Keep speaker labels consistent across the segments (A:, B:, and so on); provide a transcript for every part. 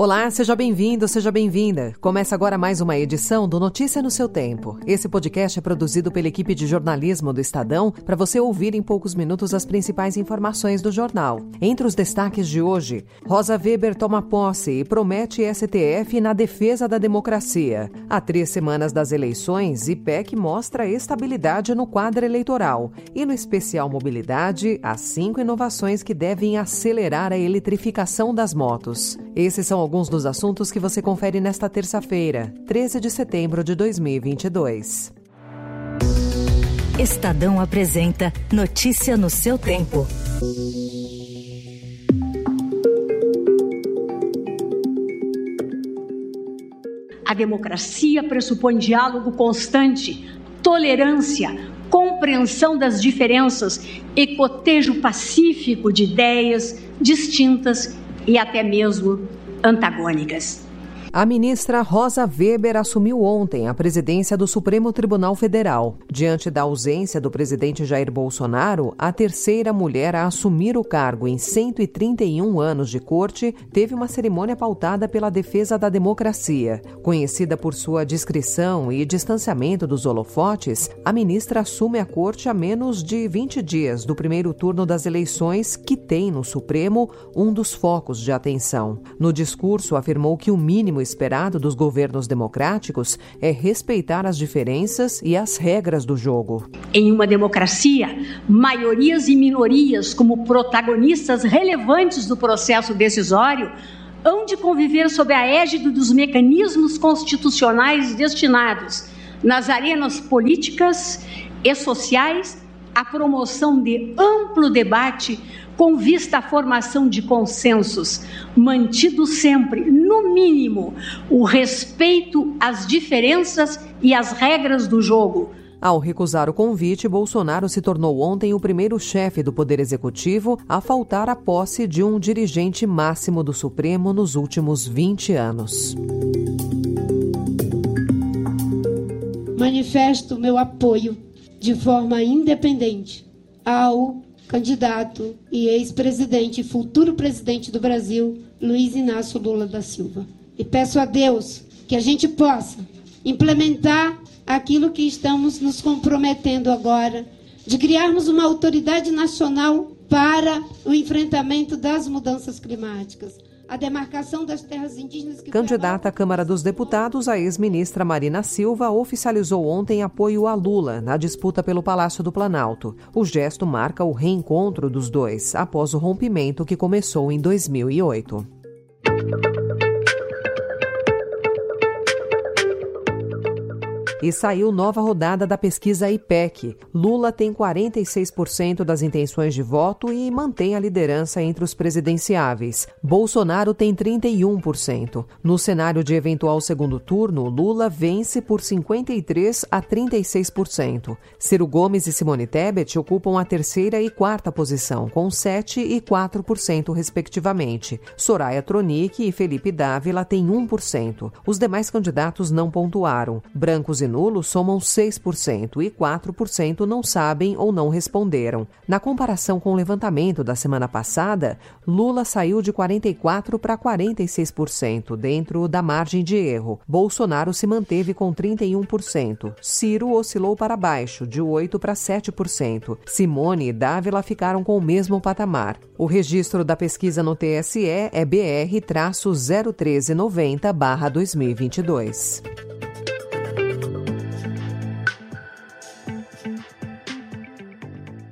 A: Olá, seja bem-vindo, seja bem-vinda. Começa agora mais uma edição do Notícia no seu Tempo. Esse podcast é produzido pela equipe de jornalismo do Estadão para você ouvir em poucos minutos as principais informações do jornal. Entre os destaques de hoje, Rosa Weber toma posse e promete STF na defesa da democracia. Há três semanas das eleições, IPEC mostra estabilidade no quadro eleitoral. E no especial Mobilidade, há cinco inovações que devem acelerar a eletrificação das motos. Esses são alguns dos assuntos que você confere nesta terça-feira, 13 de setembro de 2022.
B: Estadão apresenta Notícia no seu tempo.
C: A democracia pressupõe diálogo constante, tolerância, compreensão das diferenças e cotejo pacífico de ideias distintas e até mesmo antagônicas.
A: A ministra Rosa Weber assumiu ontem a presidência do Supremo Tribunal Federal. Diante da ausência do presidente Jair Bolsonaro, a terceira mulher a assumir o cargo em 131 anos de corte teve uma cerimônia pautada pela defesa da democracia. Conhecida por sua discrição e distanciamento dos holofotes, a ministra assume a corte a menos de 20 dias do primeiro turno das eleições, que tem no Supremo um dos focos de atenção. No discurso, afirmou que o mínimo mínimo esperado dos governos democráticos é respeitar as diferenças e as regras do jogo.
C: Em uma democracia, maiorias e minorias, como protagonistas relevantes do processo decisório, hão de conviver sob a égide dos mecanismos constitucionais destinados, nas arenas políticas e sociais, à promoção de amplo debate com vista à formação de consensos, mantido sempre, no mínimo, o respeito às diferenças e às regras do jogo.
A: Ao recusar o convite, Bolsonaro se tornou ontem o primeiro chefe do Poder Executivo a faltar à posse de um dirigente máximo do Supremo nos últimos 20 anos.
D: Manifesto meu apoio de forma independente ao candidato e ex-presidente futuro presidente do Brasil, Luiz Inácio Lula da Silva. E peço a Deus que a gente possa implementar aquilo que estamos nos comprometendo agora, de criarmos uma autoridade nacional para o enfrentamento das mudanças climáticas a demarcação das terras indígenas. Que
A: Candidata à Câmara dos Deputados, a ex-ministra Marina Silva oficializou ontem apoio a Lula na disputa pelo Palácio do Planalto. O gesto marca o reencontro dos dois após o rompimento que começou em 2008. E saiu nova rodada da pesquisa IPEC. Lula tem 46% das intenções de voto e mantém a liderança entre os presidenciáveis. Bolsonaro tem 31%. No cenário de eventual segundo turno, Lula vence por 53% a 36%. Ciro Gomes e Simone Tebet ocupam a terceira e quarta posição, com 7% e 4%, respectivamente. Soraya Tronic e Felipe Dávila têm 1%. Os demais candidatos não pontuaram. Brancos e nulos somam 6% e 4% não sabem ou não responderam. Na comparação com o levantamento da semana passada, Lula saiu de 44% para 46%, dentro da margem de erro. Bolsonaro se manteve com 31%. Ciro oscilou para baixo, de 8% para 7%. Simone e Dávila ficaram com o mesmo patamar. O registro da pesquisa no TSE é BR-01390-2022.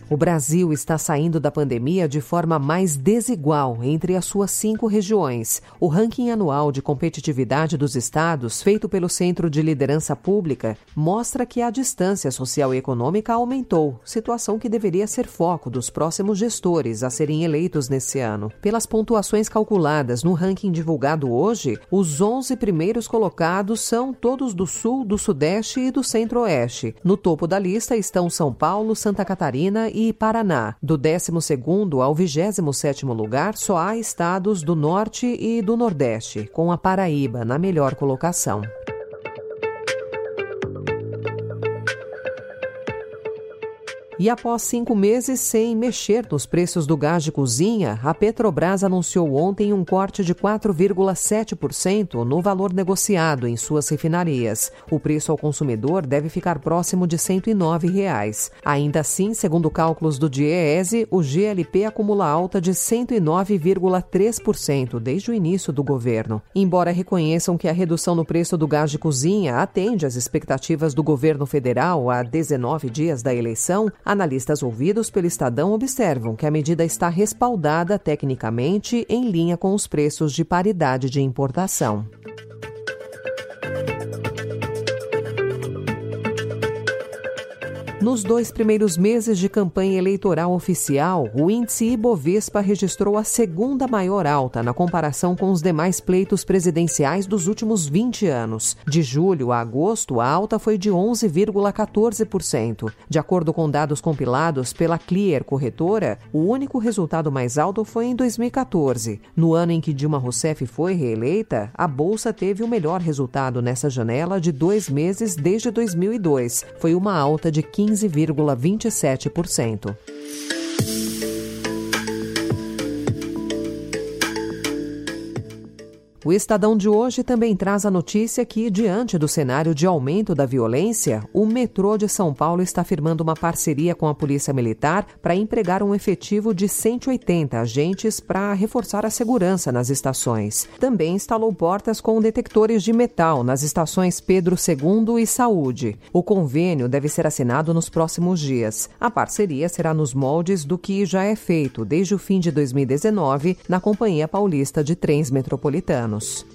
A: O Brasil está saindo da pandemia de forma mais desigual entre as suas cinco regiões. O ranking anual de competitividade dos estados, feito pelo Centro de Liderança Pública, mostra que a distância social e econômica aumentou, situação que deveria ser foco dos próximos gestores a serem eleitos nesse ano. Pelas pontuações calculadas no ranking divulgado hoje, os 11 primeiros colocados são todos do Sul, do Sudeste e do Centro-Oeste. No topo da lista estão São Paulo, Santa Catarina e Paraná. Do 12º ao 27º lugar, só há estados do Norte e do Nordeste, com a Paraíba na melhor colocação. E após cinco meses sem mexer nos preços do gás de cozinha, a Petrobras anunciou ontem um corte de 4,7% no valor negociado em suas refinarias. O preço ao consumidor deve ficar próximo de 109 reais. Ainda assim, segundo cálculos do DIEESE, o GLP acumula alta de 109,3% desde o início do governo. Embora reconheçam que a redução no preço do gás de cozinha atende às expectativas do governo federal há 19 dias da eleição, Analistas ouvidos pelo Estadão observam que a medida está respaldada tecnicamente em linha com os preços de paridade de importação. Nos dois primeiros meses de campanha eleitoral oficial, o índice Ibovespa registrou a segunda maior alta na comparação com os demais pleitos presidenciais dos últimos 20 anos. De julho a agosto, a alta foi de 11,14%. De acordo com dados compilados pela Clear Corretora, o único resultado mais alto foi em 2014. No ano em que Dilma Rousseff foi reeleita, a bolsa teve o melhor resultado nessa janela de dois meses desde 2002. Foi uma alta de 15 15,27%. O Estadão de hoje também traz a notícia que, diante do cenário de aumento da violência, o metrô de São Paulo está firmando uma parceria com a Polícia Militar para empregar um efetivo de 180 agentes para reforçar a segurança nas estações. Também instalou portas com detectores de metal nas estações Pedro II e Saúde. O convênio deve ser assinado nos próximos dias. A parceria será nos moldes do que já é feito desde o fim de 2019 na Companhia Paulista de Trens Metropolitanos anos.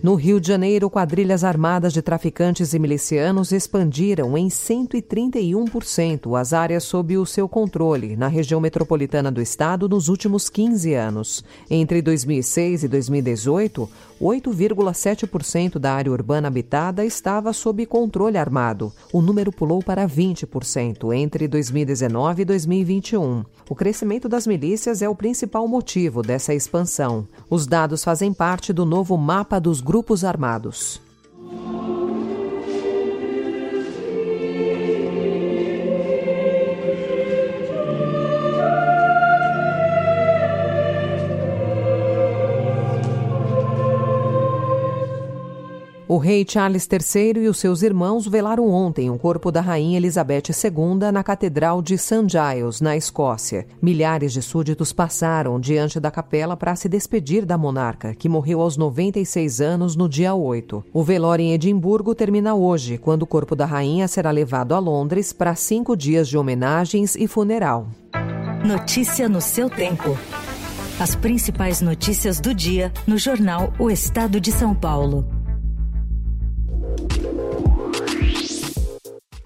A: No Rio de Janeiro, quadrilhas armadas de traficantes e milicianos expandiram em 131% as áreas sob o seu controle na região metropolitana do estado nos últimos 15 anos. Entre 2006 e 2018, 8,7% da área urbana habitada estava sob controle armado. O número pulou para 20% entre 2019 e 2021. O crescimento das milícias é o principal motivo dessa expansão. Os dados fazem parte do novo mapa dos grupos armados. O rei Charles III e os seus irmãos velaram ontem o corpo da rainha Elizabeth II na Catedral de St. Giles, na Escócia. Milhares de súditos passaram diante da capela para se despedir da monarca, que morreu aos 96 anos no dia 8. O velório em Edimburgo termina hoje, quando o corpo da rainha será levado a Londres para cinco dias de homenagens e funeral.
E: Notícia no seu tempo. As principais notícias do dia no jornal O Estado de São Paulo.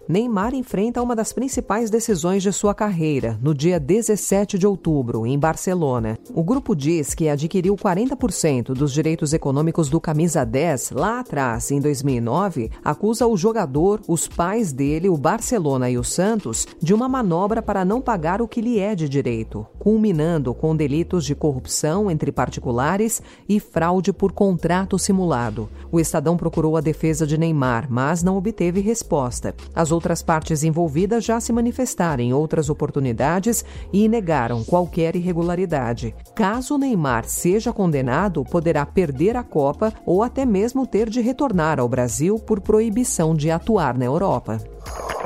A: Neymar enfrenta uma das principais decisões de sua carreira no dia 17 de outubro, em Barcelona. O grupo diz que adquiriu 40% dos direitos econômicos do Camisa 10 lá atrás, em 2009, acusa o jogador, os pais dele, o Barcelona e o Santos, de uma manobra para não pagar o que lhe é de direito, culminando com delitos de corrupção entre particulares e fraude por contrato simulado. O Estadão procurou a defesa de Neymar, mas não obteve resposta. As outras partes envolvidas já se manifestaram em outras oportunidades e negaram qualquer irregularidade. Caso Neymar seja condenado, poderá perder a Copa ou até mesmo ter de retornar ao Brasil por proibição de atuar na Europa.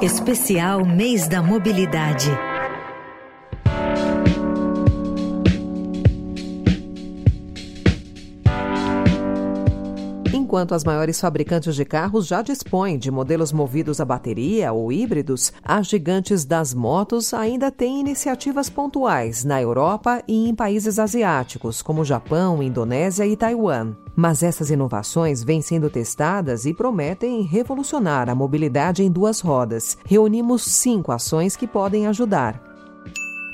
E: Especial Mês da Mobilidade.
A: Enquanto as maiores fabricantes de carros já dispõem de modelos movidos a bateria ou híbridos, as gigantes das motos ainda têm iniciativas pontuais na Europa e em países asiáticos, como Japão, Indonésia e Taiwan. Mas essas inovações vêm sendo testadas e prometem revolucionar a mobilidade em duas rodas. Reunimos cinco ações que podem ajudar.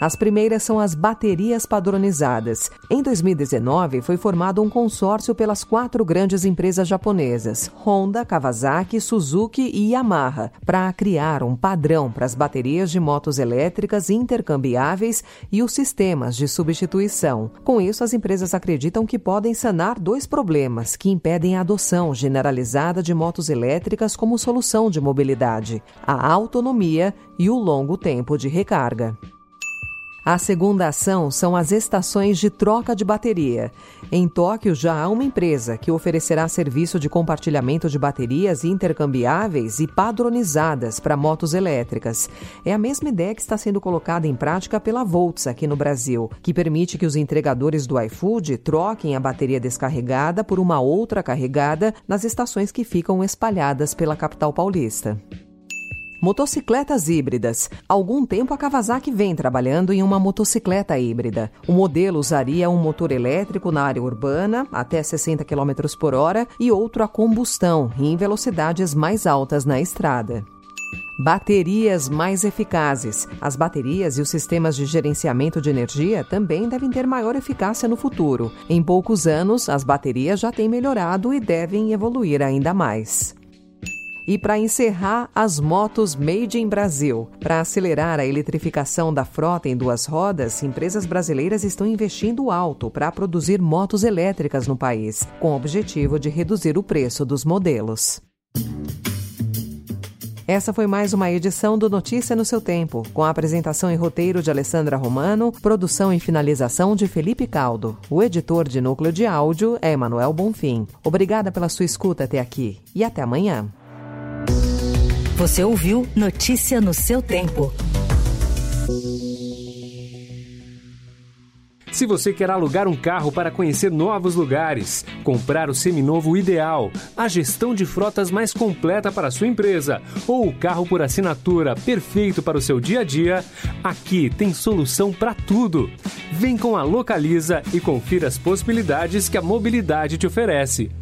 A: As primeiras são as baterias padronizadas. Em 2019, foi formado um consórcio pelas quatro grandes empresas japonesas, Honda, Kawasaki, Suzuki e Yamaha, para criar um padrão para as baterias de motos elétricas intercambiáveis e os sistemas de substituição. Com isso, as empresas acreditam que podem sanar dois problemas que impedem a adoção generalizada de motos elétricas como solução de mobilidade: a autonomia e o longo tempo de recarga. A segunda ação são as estações de troca de bateria. Em Tóquio já há uma empresa que oferecerá serviço de compartilhamento de baterias intercambiáveis e padronizadas para motos elétricas. É a mesma ideia que está sendo colocada em prática pela Volts aqui no Brasil, que permite que os entregadores do iFood troquem a bateria descarregada por uma outra carregada nas estações que ficam espalhadas pela capital paulista. Motocicletas híbridas. Há algum tempo a Kawasaki vem trabalhando em uma motocicleta híbrida. O modelo usaria um motor elétrico na área urbana, até 60 km por hora, e outro a combustão, em velocidades mais altas na estrada. Baterias mais eficazes. As baterias e os sistemas de gerenciamento de energia também devem ter maior eficácia no futuro. Em poucos anos, as baterias já têm melhorado e devem evoluir ainda mais. E para encerrar, as motos Made in Brasil. Para acelerar a eletrificação da frota em duas rodas, empresas brasileiras estão investindo alto para produzir motos elétricas no país, com o objetivo de reduzir o preço dos modelos. Essa foi mais uma edição do Notícia no seu tempo, com a apresentação e roteiro de Alessandra Romano, produção e finalização de Felipe Caldo. O editor de núcleo de áudio é Emanuel Bonfim. Obrigada pela sua escuta até aqui e até amanhã.
E: Você ouviu Notícia no seu tempo.
F: Se você quer alugar um carro para conhecer novos lugares, comprar o seminovo ideal, a gestão de frotas mais completa para a sua empresa ou o carro por assinatura perfeito para o seu dia a dia, aqui tem solução para tudo. Vem com a Localiza e confira as possibilidades que a mobilidade te oferece.